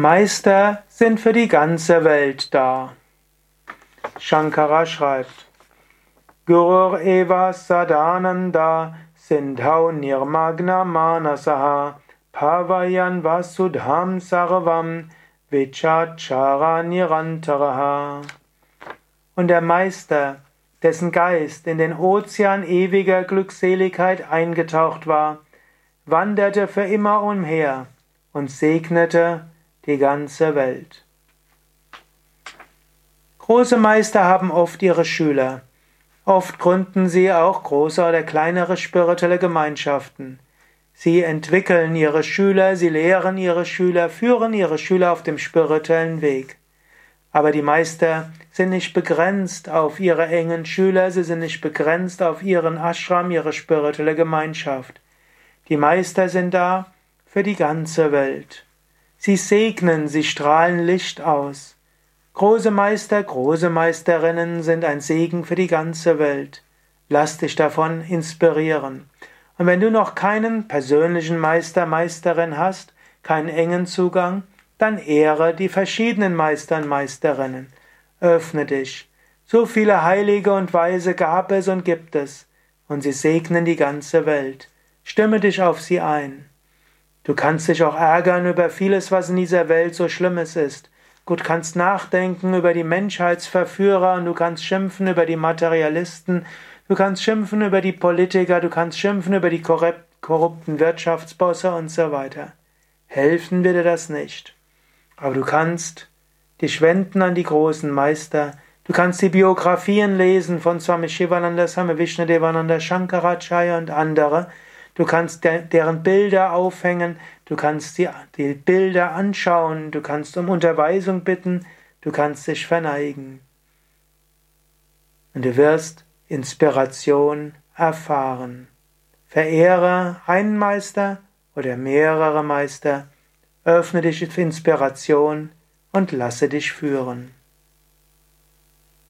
Meister sind für die ganze Welt da. Shankara schreibt, Gurur eva sadananda sindhau nirmagna manasaha pavayan vasudham sarvam vichachara nirantaraha. Und der Meister, dessen Geist in den Ozean ewiger Glückseligkeit eingetaucht war, wanderte für immer umher und segnete die ganze Welt. Große Meister haben oft ihre Schüler. Oft gründen sie auch große oder kleinere spirituelle Gemeinschaften. Sie entwickeln ihre Schüler, sie lehren ihre Schüler, führen ihre Schüler auf dem spirituellen Weg. Aber die Meister sind nicht begrenzt auf ihre engen Schüler, sie sind nicht begrenzt auf ihren Ashram, ihre spirituelle Gemeinschaft. Die Meister sind da für die ganze Welt. Sie segnen, sie strahlen Licht aus. Große Meister, große Meisterinnen sind ein Segen für die ganze Welt. Lass dich davon inspirieren. Und wenn du noch keinen persönlichen Meister, Meisterin hast, keinen engen Zugang, dann ehre die verschiedenen Meister und Meisterinnen. Öffne dich. So viele Heilige und Weise gab es und gibt es, und sie segnen die ganze Welt. Stimme dich auf sie ein. Du kannst dich auch ärgern über vieles, was in dieser Welt so Schlimmes ist. Gut, kannst nachdenken über die Menschheitsverführer und du kannst schimpfen über die Materialisten, du kannst schimpfen über die Politiker, du kannst schimpfen über die korrupten Wirtschaftsbosse und so weiter. Helfen wird dir das nicht. Aber du kannst dich wenden an die großen Meister, du kannst die Biografien lesen von Swami Shivananda, Swami Vishnadevananda, Shankaracharya und andere, Du kannst deren Bilder aufhängen, du kannst die, die Bilder anschauen, du kannst um Unterweisung bitten, du kannst dich verneigen. Und du wirst Inspiration erfahren. Verehre einen Meister oder mehrere Meister, öffne dich für Inspiration und lasse dich führen.